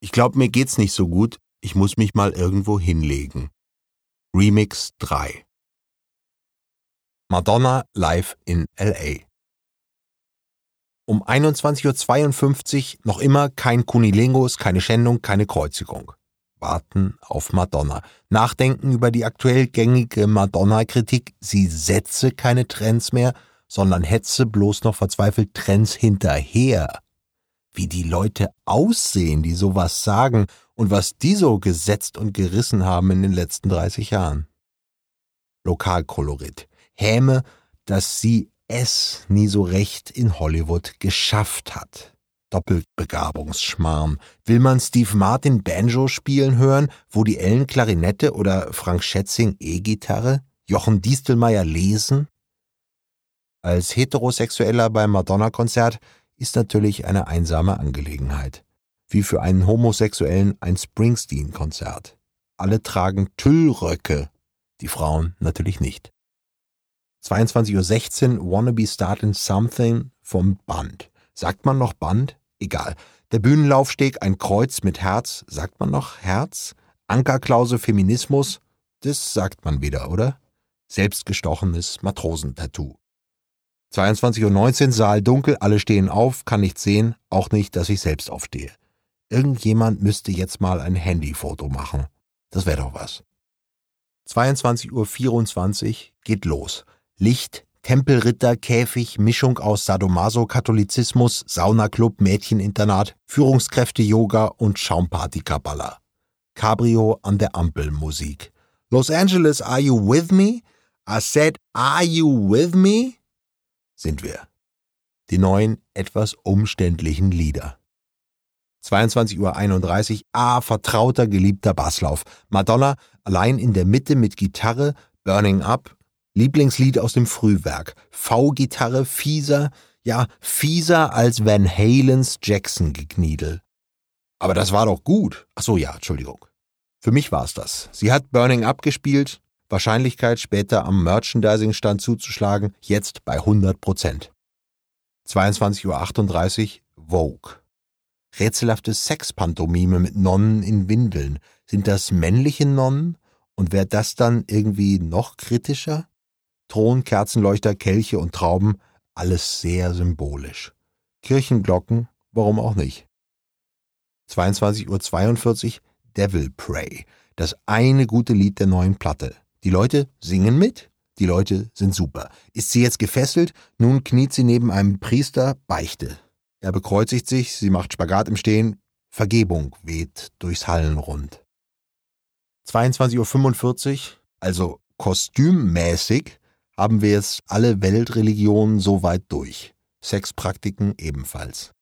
Ich glaube, mir geht's nicht so gut. Ich muss mich mal irgendwo hinlegen. Remix 3 Madonna live in LA. Um 21.52 Uhr noch immer kein Kunilingus, keine Schändung, keine Kreuzigung. Warten auf Madonna. Nachdenken über die aktuell gängige Madonna-Kritik. Sie setze keine Trends mehr, sondern hetze bloß noch verzweifelt Trends hinterher. Wie die Leute aussehen, die sowas sagen und was die so gesetzt und gerissen haben in den letzten 30 Jahren. Lokalkolorit. Häme, dass sie es nie so recht in Hollywood geschafft hat. Doppelbegabungsschmarrn. Will man Steve Martin Banjo spielen hören, wo die Ellen Klarinette oder Frank Schätzing E-Gitarre, Jochen Distelmeier lesen? Als Heterosexueller beim Madonna-Konzert ist natürlich eine einsame Angelegenheit. Wie für einen Homosexuellen ein Springsteen-Konzert. Alle tragen Tüllröcke, die Frauen natürlich nicht. 22.16 Uhr Wannabe Startin' Something vom Band. Sagt man noch Band? Egal. Der Bühnenlaufsteg, ein Kreuz mit Herz. Sagt man noch Herz? Ankerklause Feminismus? Das sagt man wieder, oder? Selbstgestochenes Matrosentattoo. 22.19 Uhr, Saal dunkel, alle stehen auf, kann nichts sehen, auch nicht, dass ich selbst aufstehe. Irgendjemand müsste jetzt mal ein Handyfoto machen. Das wäre doch was. 22.24 Uhr geht los. Licht, Tempelritter, Käfig, Mischung aus Sadomaso, Katholizismus, Saunaclub, Mädcheninternat, Führungskräfte, Yoga und Schaumparty Kabbala. Cabrio an der Ampel Musik. Los Angeles, are you with me? I said, are you with me? Sind wir. Die neuen, etwas umständlichen Lieder. 22.31 Uhr, ah, vertrauter, geliebter Basslauf. Madonna allein in der Mitte mit Gitarre, Burning Up, Lieblingslied aus dem Frühwerk. V-Gitarre, fieser, ja, fieser als Van Halens Jackson-Gekniedel. Aber das war doch gut. Ach so, ja, Entschuldigung. Für mich war's das. Sie hat Burning Up gespielt, Wahrscheinlichkeit, später am Merchandising-Stand zuzuschlagen, jetzt bei 100 Prozent. 22.38 Uhr, Vogue. Rätselhafte Sexpantomime mit Nonnen in Windeln. Sind das männliche Nonnen? Und wäre das dann irgendwie noch kritischer? Thron, Kerzenleuchter, Kelche und Trauben, alles sehr symbolisch. Kirchenglocken, warum auch nicht? 22.42 Uhr, Devil Pray. Das eine gute Lied der neuen Platte. Die Leute singen mit, die Leute sind super. Ist sie jetzt gefesselt? Nun kniet sie neben einem Priester, Beichte. Er bekreuzigt sich, sie macht Spagat im Stehen, Vergebung weht durchs Hallenrund. 22.45 Uhr, also kostümmäßig, haben wir jetzt alle Weltreligionen soweit durch. Sexpraktiken ebenfalls.